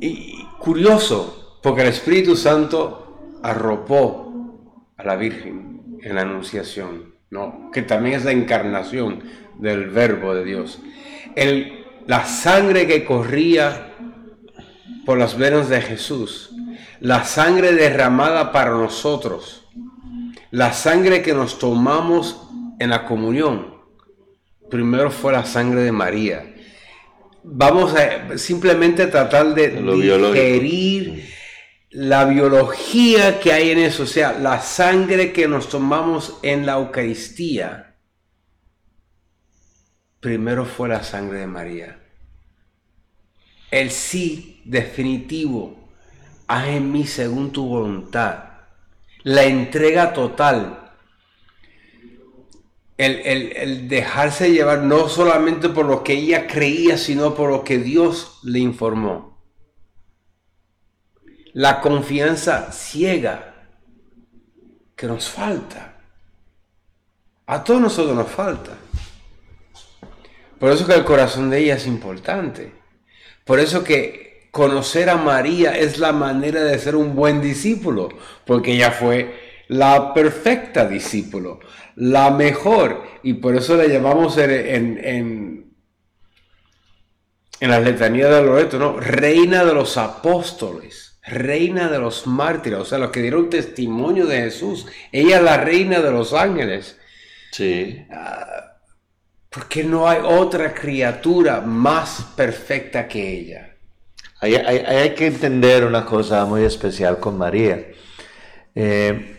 Y Curioso, porque el Espíritu Santo arropó a la Virgen en la Anunciación, ¿no? que también es la encarnación del Verbo de Dios. La sangre que corría por las venas de Jesús, la sangre derramada para nosotros, la sangre que nos tomamos en la comunión, primero fue la sangre de María. Vamos a simplemente tratar de digerir la biología que hay en eso, o sea, la sangre que nos tomamos en la Eucaristía. Primero fue la sangre de María. El sí definitivo, haz en mí según tu voluntad. La entrega total el, dejarse llevar no solamente por lo que ella creía, sino por lo que Dios le informó. La confianza ciega que nos falta. A todos nosotros nos falta. Por eso que el corazón de ella es importante. Por eso que conocer a María es la manera de ser un buen discípulo, porque ella fue la perfecta discípulo, la mejor. Y por eso la llamamos en, en, en, las letanías de Loreto, ¿no? Reina de los apóstoles, reina de los mártires, o sea, los que dieron testimonio de Jesús. Ella es la reina de los ángeles. Sí. Ah, porque no hay otra criatura más perfecta que ella. Hay, hay, que entender una cosa muy especial con María. Eh,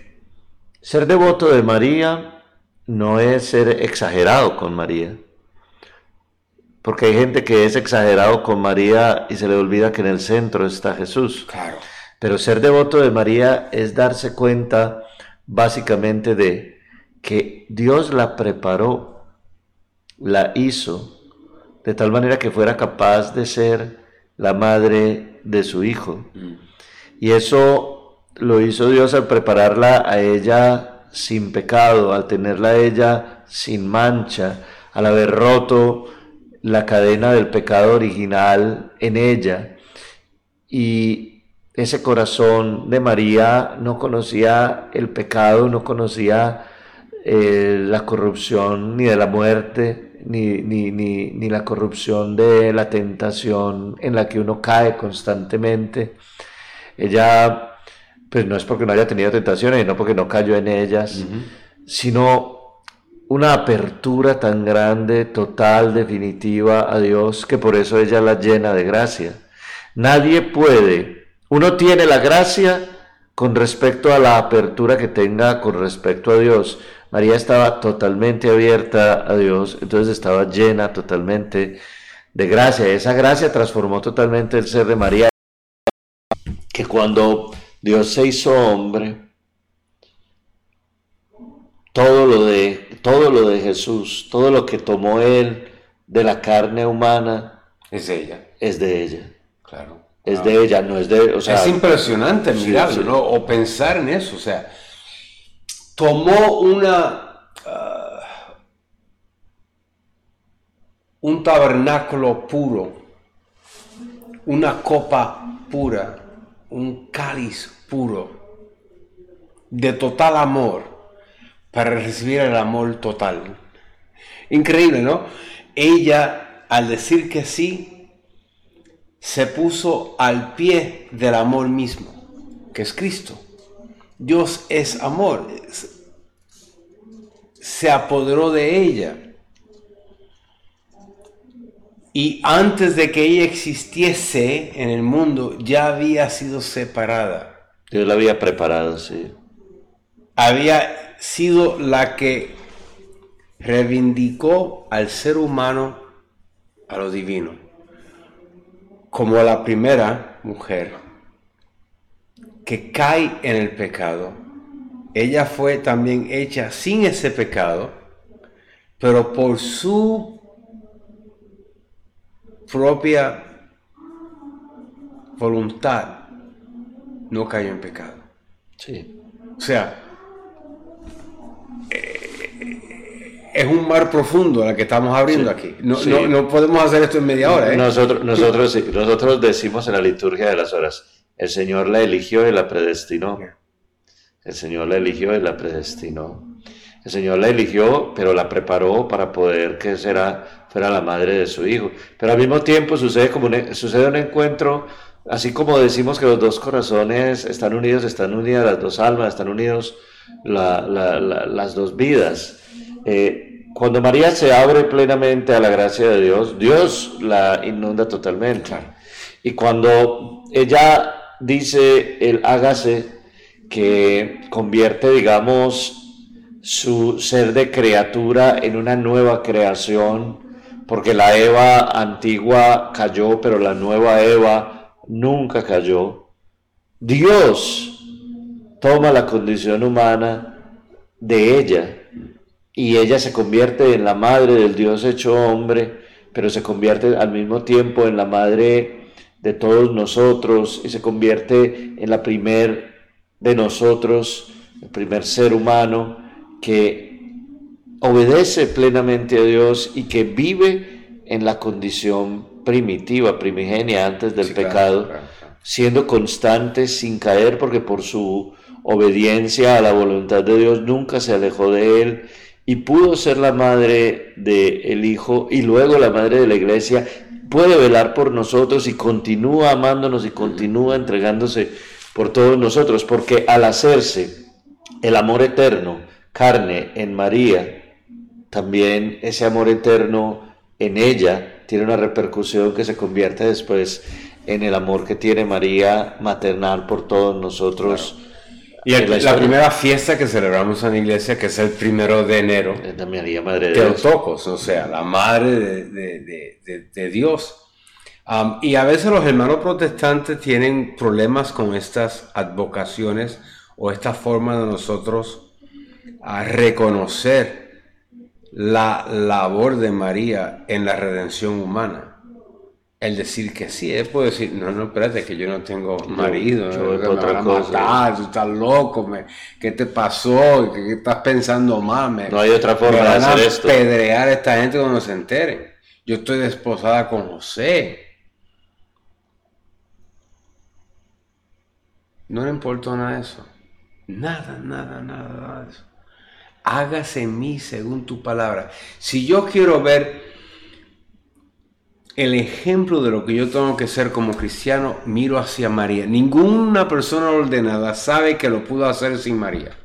ser devoto de María no es ser exagerado con María. Porque hay gente que es exagerado con María y se le olvida que en el centro está Jesús. Claro. Pero ser devoto de María es darse cuenta básicamente de que Dios la preparó, la hizo, de tal manera que fuera capaz de ser la madre de su hijo. Mm. Y eso lo hizo Dios al prepararla a ella sin pecado, al tenerla ella sin mancha, al haber roto la cadena del pecado original en ella. Y ese corazón de María no conocía el pecado, no conocía eh, la corrupción ni de la muerte, ni, ni, ni, ni la corrupción de la tentación en la que uno cae constantemente. Ella pues no es porque no haya tenido tentaciones y no porque no cayó en ellas, sino una apertura tan grande, total, definitiva a Dios, que por eso ella la llena de gracia. Nadie puede, uno tiene la gracia con respecto a la apertura que tenga con respecto a Dios. María estaba totalmente abierta a Dios, entonces estaba llena totalmente de gracia. Esa gracia transformó totalmente el ser de María, que cuando Dios se hizo hombre. Todo lo de todo lo de Jesús, todo lo que tomó él de la carne humana es de ella. Es de ella. Claro. Es de ella, no es de, es impresionante mirarlo, ¿no? O pensar en eso, o sea, tomó una uh, un tabernáculo puro, una copa pura, un cáliz puro, de total amor, para recibir el amor total. Increíble, ¿no? Ella, al decir que sí, se puso al pie del amor mismo, que es Cristo. Dios es amor. Se apoderó de ella. Y antes de que ella existiese en el mundo, ya había sido separada. Dios la había preparado, sí. Había sido la que reivindicó al ser humano a lo divino. Como la primera mujer que cae en el pecado. Ella fue también hecha sin ese pecado, pero por su propia voluntad no cayó en pecado. Sí. O sea, eh, es un mar profundo el que estamos abriendo aquí. No, no, podemos hacer esto en media hora. ¿eh? Nosotros, nosotros, nosotros decimos en la liturgia de las horas, el Señor la eligió y la predestinó. El Señor la eligió y la predestinó. El Señor la eligió, pero la preparó para poder que será, fuera la madre de su hijo. Pero al mismo tiempo sucede, como un, sucede un encuentro, así como decimos que los dos corazones están unidos, están unidas las dos almas, están unidos las dos vidas. Eh, cuando María se abre plenamente a la gracia de Dios, Dios la inunda totalmente. Y cuando ella dice el hágase, que convierte, digamos, su ser de criatura en una nueva creación, porque la Eva antigua cayó, pero la nueva Eva nunca cayó. Dios toma la condición humana de ella y ella se convierte en la madre del Dios hecho hombre, pero se convierte al mismo tiempo en la madre de todos nosotros y se convierte en la primer de nosotros, el primer ser humano que obedece plenamente a Dios y que vive en la condición primitiva, primigenia antes del pecado, siendo constante sin caer porque por su obediencia a la voluntad de Dios nunca se alejó de él y pudo ser la madre del Hijo y luego la madre de la iglesia, puede velar por nosotros y continúa amándonos y continúa entregándose por todos nosotros, porque al hacerse el amor eterno, carne en María, también ese amor eterno en ella tiene una repercusión que se convierte después en el amor que tiene María maternal por todos nosotros. Y la, primera fiesta que celebramos en la iglesia, que es el primero de enero, es de María, Madre de Teotocos, o sea, la Madre de, Dios. y a veces los hermanos protestantes tienen problemas con estas advocaciones o esta forma de nosotros a reconocer la labor de María en la redención humana. El decir que sí, él puede decir, no, no, espérate, que yo no tengo marido, yo me otra cosa. tú estás loco, ¿qué te pasó? ¿Qué, estás pensando más? no hay otra forma de hacer esto. pedrear a esta gente cuando se entere. Yo estoy desposada con José. No le importó nada de eso. Nada, nada, nada, nada de eso hágase en mí según tu palabra. Si yo quiero ver el ejemplo de lo que yo tengo que ser como cristiano, miro hacia María. Ninguna persona ordenada sabe que lo pudo hacer sin María.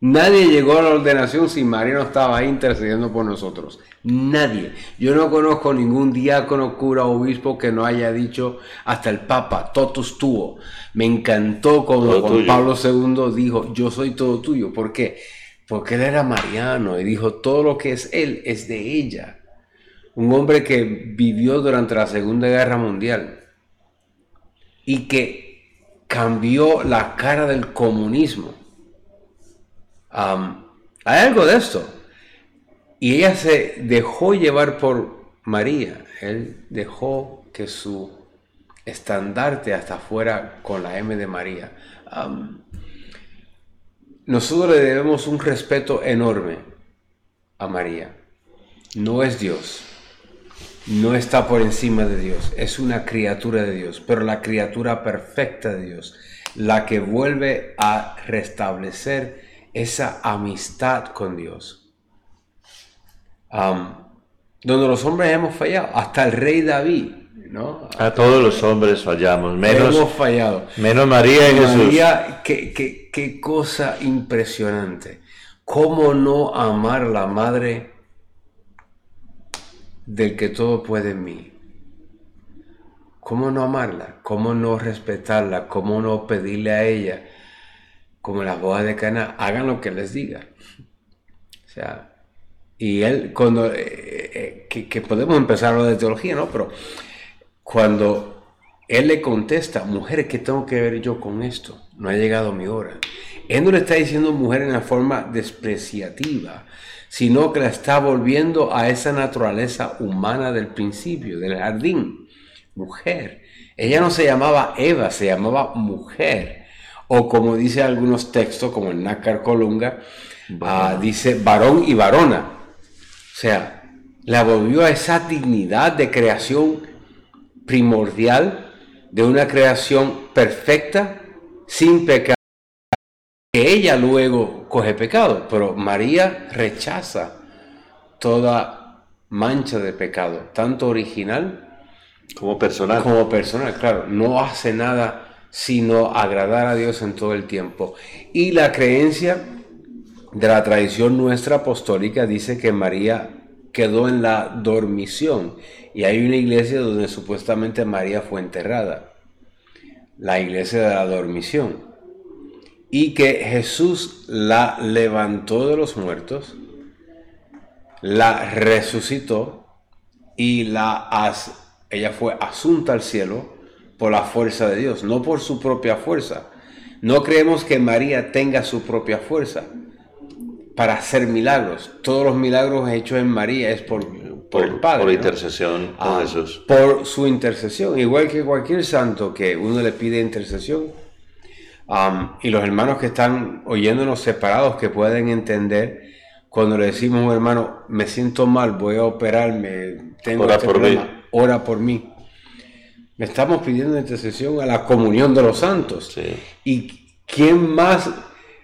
Nadie llegó a la ordenación si María no estaba ahí intercediendo por nosotros. Nadie. Yo no conozco ningún diácono, cura, obispo que no haya dicho, hasta el Papa, totus tuo. Me encantó cuando Juan Pablo II dijo, yo soy todo tuyo. ¿Por qué? Porque él era mariano y dijo, todo lo que es él es de ella. Un hombre que vivió durante la Segunda Guerra Mundial y que cambió la cara del comunismo. hay algo de esto. Y ella se dejó llevar por María. Él dejó que su estandarte hasta fuera con la M de María nosotros le debemos un respeto enorme a María. No es Dios, no está por encima de Dios, es una criatura de Dios, pero la criatura perfecta de Dios, la que vuelve a restablecer esa amistad con Dios. donde los hombres hemos fallado, hasta el rey David, ¿no? A todos los hombres fallamos, menos, hemos fallado. menos María y Jesús. María, qué cosa impresionante. ¿Cómo no amar la madre del que todo puede en mí? ¿Cómo no amarla? ¿Cómo no respetarla? ¿Cómo no pedirle a ella, como las bodas de Cana, hagan lo que les diga? O sea, y él, cuando, eh, eh, que, que, podemos empezar hablar de teología, ¿no? Pero cuando él le contesta, mujer, ¿qué tengo que ver yo con esto? No ha llegado mi hora. Él no le está diciendo mujer en la forma despreciativa, sino que la está volviendo a esa naturaleza humana del principio, del jardín. Mujer. Ella no se llamaba Eva, se llamaba mujer. O como dice algunos textos, como el Nácar Colunga, ah, dice varón y varona. O sea, la volvió a esa dignidad de creación primordial, de una creación perfecta, sin pecado, que ella luego coge pecado, pero María rechaza toda mancha de pecado, tanto original como personal. Como personal, claro, no hace nada sino agradar a Dios en todo el tiempo. Y la creencia de la tradición nuestra apostólica dice que María quedó en la dormición. Y hay una iglesia donde supuestamente María fue enterrada. La iglesia de la dormición. Y que Jesús la levantó de los muertos, la resucitó y la ella fue asunta al cielo por la fuerza de Dios, no por su propia fuerza. No creemos que María tenga su propia fuerza para hacer milagros. Todos los milagros hechos en María es por, por, el Padre. Por intercesión con ah, Jesús. Por su intercesión. Igual que cualquier santo que uno le pide intercesión. y los hermanos que están oyéndonos separados que pueden entender cuando le decimos a un hermano, me siento mal, voy a operarme, tengo ora este por problema, mí. ora por mí. Me estamos pidiendo intercesión a la comunión de los santos. ¿Y quién más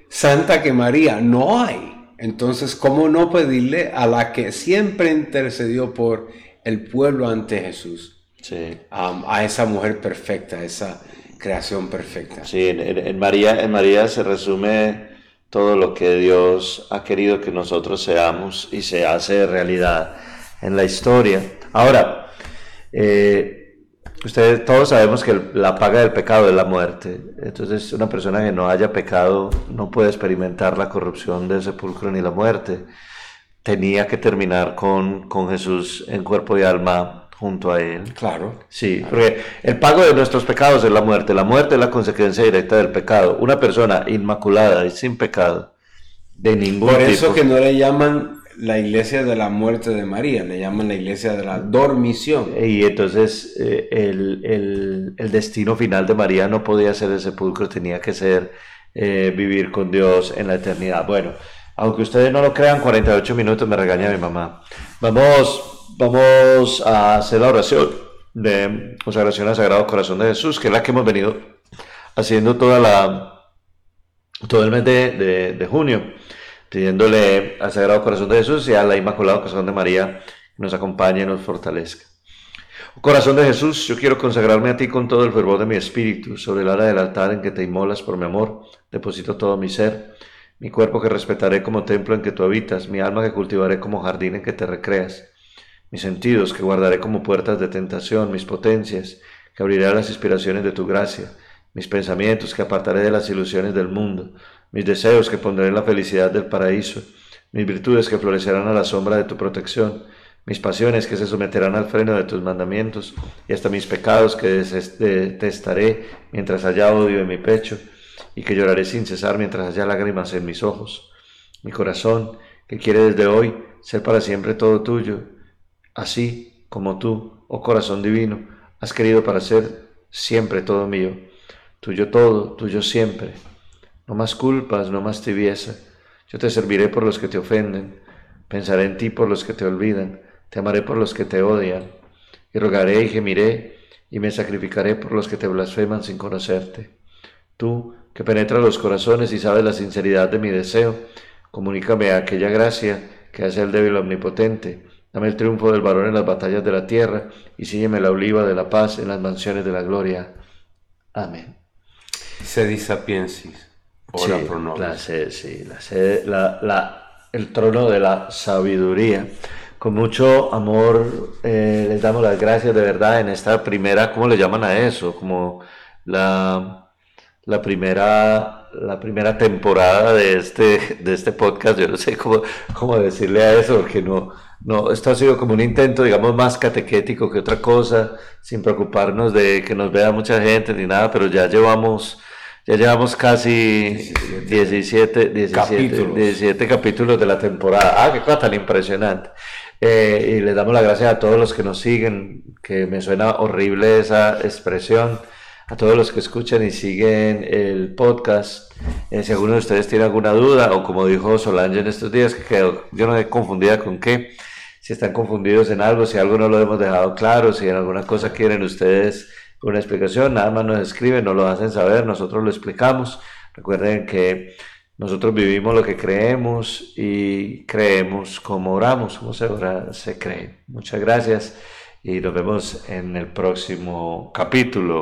santa que María? No hay. Entonces, ¿cómo no pedirle a la que siempre intercedió por el pueblo ante Jesús? Sí. a esa mujer perfecta, esa creación perfecta. Sí, en, María, en María se resume todo lo que Dios ha querido que nosotros seamos y se hace realidad en la historia. Ahora, eh, Ustedes todos sabemos que la paga del pecado es la muerte. Entonces, una persona que no haya pecado no puede experimentar la corrupción del sepulcro ni la muerte. Tenía que terminar con, con Jesús en cuerpo y alma junto a él. Claro. Sí, porque el pago de nuestros pecados es la muerte. La muerte es la consecuencia directa del pecado. Una persona inmaculada y sin pecado, de ningún Por eso que no le llaman la iglesia de la muerte de María, le llaman la iglesia de la dormición. Y entonces eh, el, destino final de María no podía ser el sepulcro, tenía que ser eh, vivir con Dios en la eternidad. Bueno, aunque ustedes no lo crean, 48 minutos me regaña mi mamá. Vamos, vamos a hacer la oración de consagración al Sagrado Corazón de Jesús, que es la que hemos venido haciendo toda la, todo el mes de, de junio pidiéndole al Sagrado Corazón de Jesús y a la Inmaculado Corazón de María que nos acompañe y nos fortalezca. Corazón de Jesús, yo quiero consagrarme a ti con todo el fervor de mi espíritu, sobre el ala del altar en que te inmolas por mi amor, deposito todo mi ser, mi cuerpo que respetaré como templo en que tú habitas, mi alma que cultivaré como jardín en que te recreas, mis sentidos que guardaré como puertas de tentación, mis potencias que abriré a las inspiraciones de tu gracia, mis pensamientos que apartaré de las ilusiones del mundo, mis deseos que pondré en la felicidad del paraíso, mis virtudes que florecerán a la sombra de tu protección, mis pasiones que se someterán al freno de tus mandamientos, y hasta mis pecados que detestaré mientras haya odio en mi pecho, y que lloraré sin cesar mientras haya lágrimas en mis ojos. Mi corazón, que quiere desde hoy ser para siempre todo tuyo, así como tú, oh corazón divino, has querido para ser siempre todo mío, tuyo todo, tuyo siempre no más culpas, no más tibieza. Yo te serviré por los que te ofenden, pensaré en ti por los que te olvidan, te amaré por los que te odian, y rogaré y gemiré, y me sacrificaré por los que te blasfeman sin conocerte. Tú, que penetras los corazones y sabes la sinceridad de mi deseo, comunícame aquella gracia que hace el débil omnipotente. Dame el triunfo del varón en las batallas de la tierra, y sígueme la oliva de la paz en las mansiones de la gloria. Amén. Sedi sapiensis sí, la, el trono de la sabiduría. Con mucho amor eh, les damos las gracias de verdad en esta primera, ¿cómo le llaman a eso? Como la, la primera la primera temporada de este, de este podcast, yo no sé cómo, cómo decirle a eso, porque no, no, esto ha sido como un intento, digamos, más catequético que otra cosa, sin preocuparnos de que nos vea mucha gente ni nada, pero ya llevamos ya llevamos casi 17, 17, capítulos. 17 capítulos de la temporada. Ah, qué cosa tan impresionante. Eh, y les damos las gracias a todos los que nos siguen, que me suena horrible esa expresión, a todos los que escuchan y siguen el podcast. Eh, si alguno de ustedes tiene alguna duda, o como dijo Solange en estos días, que yo no he confundida con qué, si están confundidos en algo, si algo no lo hemos dejado claro, si en alguna cosa quieren ustedes una explicación, nada más nos escriben, nos lo hacen saber, nosotros lo explicamos. Recuerden que nosotros vivimos lo que creemos y creemos como oramos, como se ora, se cree. Muchas gracias y nos vemos en el próximo capítulo.